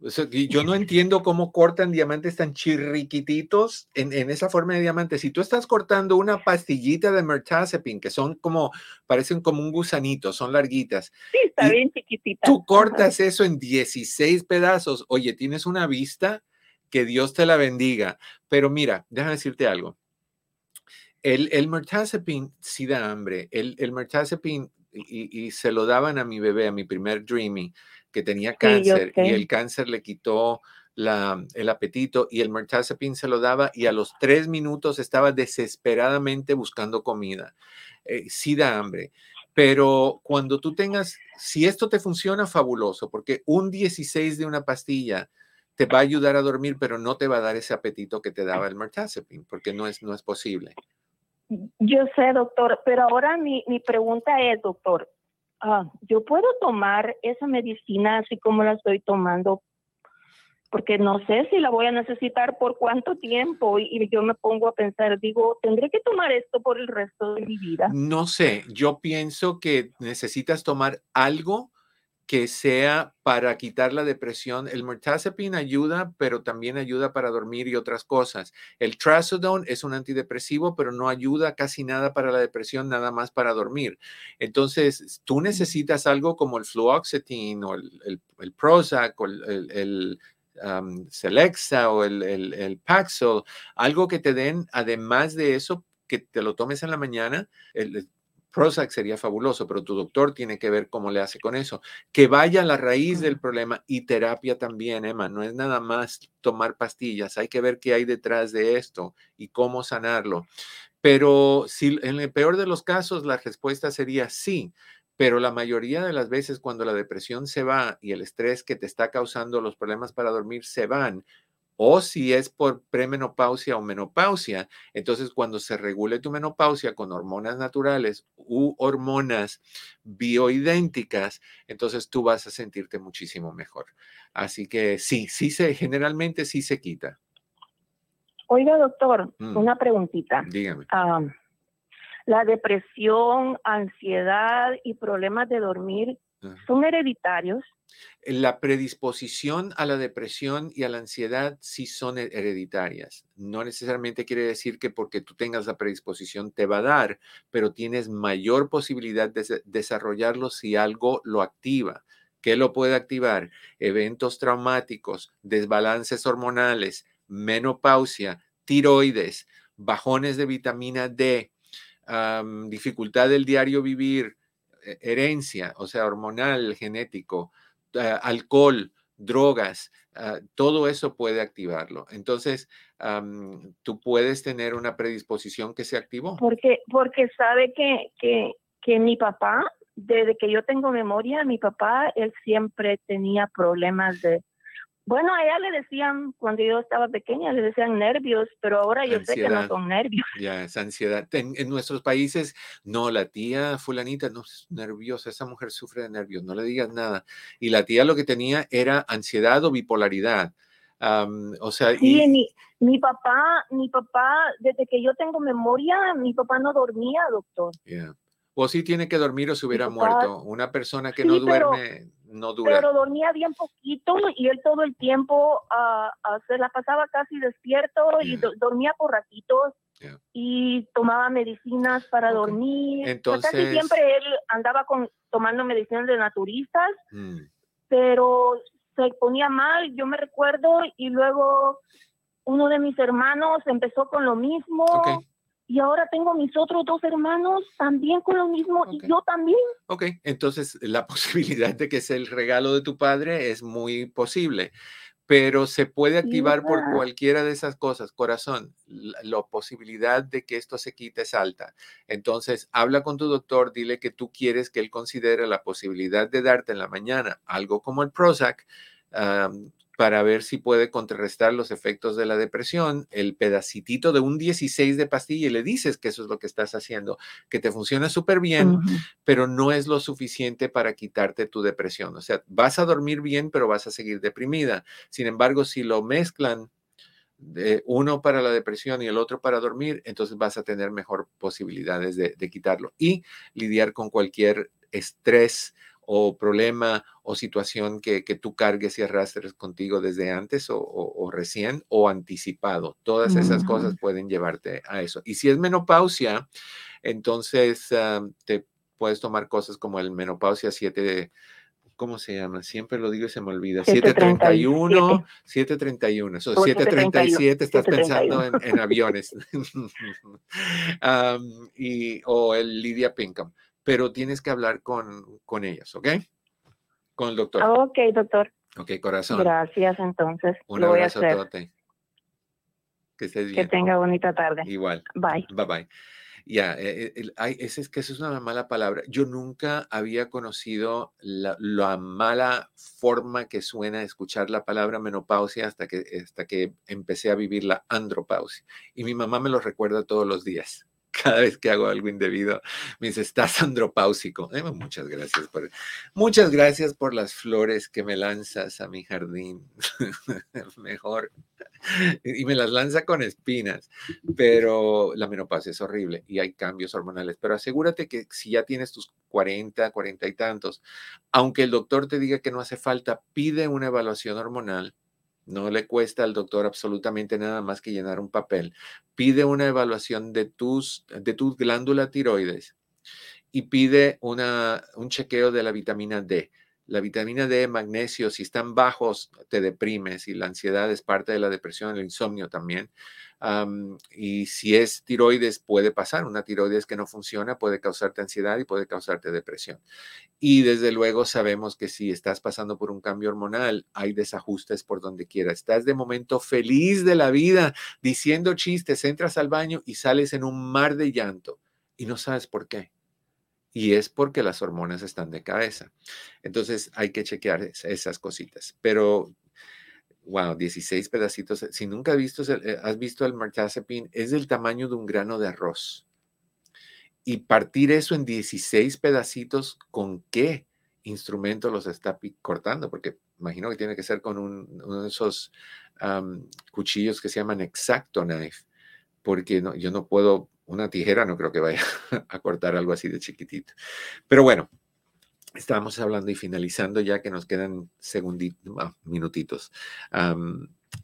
yo no <laughs> entiendo cómo cortan diamantes tan chirriquititos en, en, esa forma de diamante. Si tú estás cortando una pastillita de mirtazapine, que son como, parecen como un gusanito, son larguitas. Sí, está bien chiquitita. Tú cortas eso en 16 pedazos. Oye, tienes una vista que Dios te la bendiga. Pero mira, déjame decirte algo. El, el mirtazapine sí da hambre. El, el mirtazapine, y, y, se lo daban a mi bebé, a mi primer Dreamy, que tenía cáncer, sí, y el cáncer le quitó la, el apetito, y el mirtazapine se lo daba, y a los tres minutos estaba desesperadamente buscando comida. Eh, sí da hambre. Pero cuando tú tengas, si esto te funciona, fabuloso, porque un 16 de una pastilla te va a ayudar a dormir, pero no te va a dar ese apetito que te daba el mirtazapine, porque no es, no es posible. Yo sé, doctor, pero ahora mi, mi pregunta es, doctor, ah, ¿yo puedo tomar esa medicina así como la estoy tomando? Porque no sé si la voy a necesitar por cuánto tiempo y, y yo me pongo a pensar, digo, ¿tendré que tomar esto por el resto de mi vida? No sé, yo pienso que necesitas tomar algo que sea para quitar la depresión. El mirtazapine ayuda, pero también ayuda para dormir y otras cosas. El trazodone es un antidepresivo, pero no ayuda casi nada para la depresión, nada más para dormir. Entonces, tú necesitas algo como el fluoxetine o el, el, Prozac o el, el Celexa o el, el, Paxil, algo que te den, además de eso, que te lo tomes en la mañana, el, Prozac sería fabuloso, pero tu doctor tiene que ver cómo le hace con eso. Que vaya a la raíz del problema y terapia también, Emma. No es nada más tomar pastillas, hay que ver qué hay detrás de esto y cómo sanarlo. Pero si en el peor de los casos la respuesta sería sí, pero la mayoría de las veces cuando la depresión se va y el estrés que te está causando los problemas para dormir se van, o si es por premenopausia o menopausia, entonces cuando se regule tu menopausia con hormonas naturales u hormonas bioidénticas, entonces tú vas a sentirte muchísimo mejor. Así que sí, sí se, generalmente sí se quita. Oiga, doctor, Mm. una preguntita. Dígame. Ah, la depresión, ansiedad y problemas de dormir Son hereditarios. La predisposición a la depresión y a la ansiedad sí son he- hereditarias. No necesariamente quiere decir que porque tú tengas la predisposición te va a dar, pero tienes mayor posibilidad de desarrollarlo si algo lo activa. ¿Qué lo puede activar? Eventos traumáticos, desbalances hormonales, menopausia, tiroides, bajones de vitamina D, dificultad del diario vivir, herencia, o sea, hormonal, genético, ah, alcohol, drogas, ah, todo eso puede activarlo. Entonces, am, tú puedes tener una predisposición que se activó. Porque, porque sabe que, que, que mi papá, desde que yo tengo memoria, mi papá, él siempre tenía problemas de... Bueno, a ella le decían, cuando yo estaba pequeña, le decían nervios, pero ahora yo sé que no Ansiedad. son nervios. Ya, esa ansiedad. En, en nuestros países, no, la tía fulanita no es nerviosa, esa mujer sufre de nervios, no le digas nada. Y la tía lo que tenía era ansiedad o bipolaridad. Am, o sea, Sí, y, mi, mi papá, mi papá, desde que yo tengo memoria, mi papá no dormía, doctor. yeah. o sí tiene que dormir o se hubiera papá- muerto. Una persona que Sí, no pero- duerme no dura. Pero dormía bien poquito y él todo el tiempo ah, se la pasaba casi despierto y do- dormía por ratitos Yeah. y tomaba medicinas para dormir. Entonces- casi siempre él andaba con tomando medicinas de naturistas, Mm, pero se ponía mal, yo me recuerdo, y luego uno de mis hermanos empezó con lo mismo. Ok. Y ahora tengo mis otros dos hermanos también con lo mismo y yo también. Ok, entonces la <laughs> posibilidad de que sea el regalo de tu padre es muy posible, pero se puede activar por cualquiera de esas cosas, corazón. La, la posibilidad de que esto se quite es alta. Entonces, habla con tu doctor, dile que tú quieres que él considere la posibilidad de darte en la mañana algo como el Prozac. Para ver si puede contrarrestar los efectos de la depresión, el pedacitito de un 16 de pastilla y le dices que eso es lo que estás haciendo, que te funciona súper bien, pero no es lo suficiente para quitarte tu depresión. O sea, vas a dormir bien, pero vas a seguir deprimida. Sin embargo, si lo mezclan de uno para la depresión y el otro para dormir, entonces vas a tener mejor posibilidades de, de quitarlo y lidiar con cualquier estrés o problema o situación que, que tú cargues y arrastres contigo desde antes o, o- o recién o anticipado. Todas esas cosas pueden llevarte a eso. Y si es menopausia, entonces ah, te puedes tomar cosas como el menopausia 7, ¿cómo se llama? Siempre lo digo y se me olvida. 731, 731, eso, O 737, estás 731. pensando en, en aviones. <laughs> Y, o el Lydia Pinkham, pero tienes que hablar con, con ellas, ¿ok? Con el doctor. Ok, doctor. Ok, corazón. Gracias, entonces. Un lo voy a abrazo hacer. tote. Que estés Que bien. tenga bonita tarde. Igual. Bye. Bye bye. ya, eh, eh, ese es que eso es una mala palabra. Yo nunca había conocido la, la, mala forma que suena escuchar la palabra menopausia hasta que, hasta que empecé a vivir la andropausia. Y mi mamá me lo recuerda todos los días cada vez que hago algo indebido, me dice, estás andropáusico. Eh, muchas gracias por, muchas gracias por las flores que me lanzas a mi jardín. <laughs> Mejor. Y me las lanza con espinas, pero la menopausia es horrible y hay cambios hormonales. Pero asegúrate que si ya tienes tus 40, 40 y tantos, aunque el doctor te diga que no hace falta, pide una evaluación hormonal no le cuesta al doctor absolutamente nada más que llenar un papel. Pide una evaluación de tus, de tus glándulas tiroides y pide una, un chequeo de la vitamina D. La vitamina D, magnesio, si están bajos, te deprimes y la ansiedad es parte de la depresión, el insomnio también y si es tiroides, puede pasar. Una tiroides que no funciona puede causarte ansiedad y puede causarte depresión. Y desde luego sabemos que si estás pasando por un cambio hormonal, hay desajustes por donde quiera. Estás de momento feliz de la vida, diciendo chistes, entras al baño y sales en un mar de llanto y no sabes por qué. Y es porque las hormonas están de cabeza. Entonces hay que chequear esas cositas. Pero wow, 16 pedacitos. Si nunca has visto, eh, has visto el martazepin, es del tamaño de un grano de arroz. Y partir eso en 16 pedacitos, ¿con qué instrumento los está cortando? Porque imagino que tiene que ser con uno de esos cuchillos que se llaman exacto knife, porque yo no puedo, una tijera no creo que vaya <laughs> a cortar algo así de chiquitito. Pero bueno, estábamos hablando y finalizando ya que nos quedan segunditos, minutitos,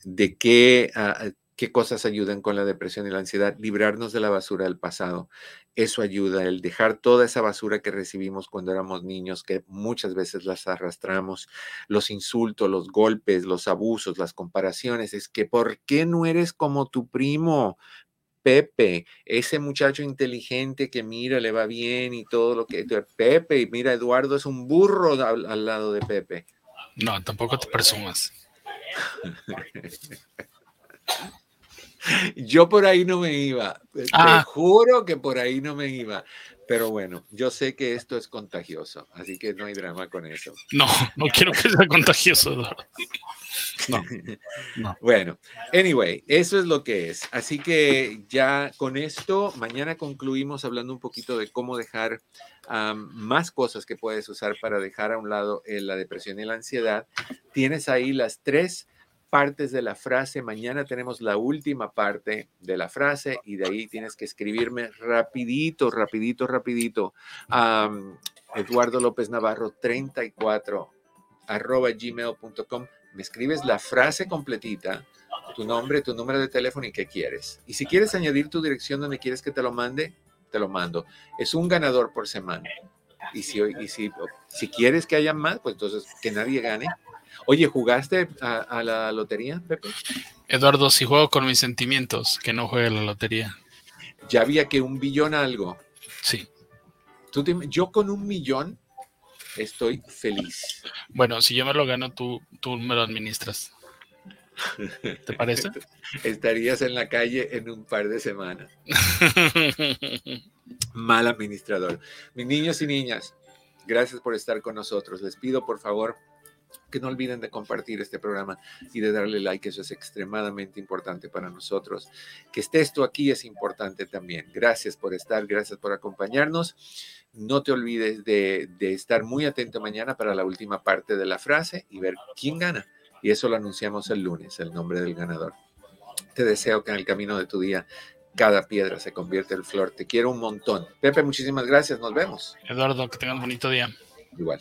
de qué, ah, qué cosas ayudan con la depresión y la ansiedad, librarnos de la basura del pasado. Eso ayuda, el dejar toda esa basura que recibimos cuando éramos niños, que muchas veces las arrastramos, los insultos, los golpes, los abusos, las comparaciones, es que ¿por qué no eres como tu primo? Pepe, ese muchacho inteligente que mira, le va bien y todo lo que... Pepe, y mira, Eduardo es un burro al, lado de Pepe. No, tampoco te presumas. <laughs> Yo por ahí no me iba. Te ah. juro que por ahí no me iba. Pero bueno, yo sé que esto es contagioso, así que no hay drama con eso. No, no quiero que sea contagioso. No, <laughs> no. Bueno, anyway, eso es lo que es. Así que ya con esto, mañana concluimos hablando un poquito de cómo dejar más cosas que puedes usar para dejar a un lado eh, la depresión y la ansiedad. Tienes ahí las tres partes de la frase. Mañana tenemos la última parte de la frase y de ahí tienes que escribirme rapidito, rapidito, rapidito. Eduardo López Navarro 34 arroba gmail.com. Me escribes la frase completita, tu nombre, tu número de teléfono y qué quieres. Y si quieres añadir tu dirección donde quieres que te lo mande, te lo mando. Es un ganador por semana. Y si, y si, si quieres que haya más, pues entonces que nadie gane Oye, ¿jugaste a, la lotería, Pepe? Eduardo, si juego con mis sentimientos, que no juegue la lotería. Ya había que un billón algo. Sí. ¿Tú yo con un millón estoy feliz. Bueno, si yo me lo gano, tú, tú me lo administras. <laughs> ¿Te parece? Estarías en la calle en un par de semanas. <laughs> Mal administrador. Mis niños y niñas, gracias por estar con nosotros. Les pido, por favor, que no olviden de compartir este programa y de darle like, eso es extremadamente importante para nosotros. Que estés tú aquí es importante también. Gracias por estar, gracias por acompañarnos. No te olvides de, de estar muy atento mañana para la última parte de la frase y ver quién gana. Y eso lo anunciamos el lunes, el nombre del ganador. Te deseo que en el camino de tu día cada piedra se convierta en flor. Te quiero un montón. Pepe, muchísimas gracias. Nos vemos. Eduardo, que tengas un bonito día. Igual.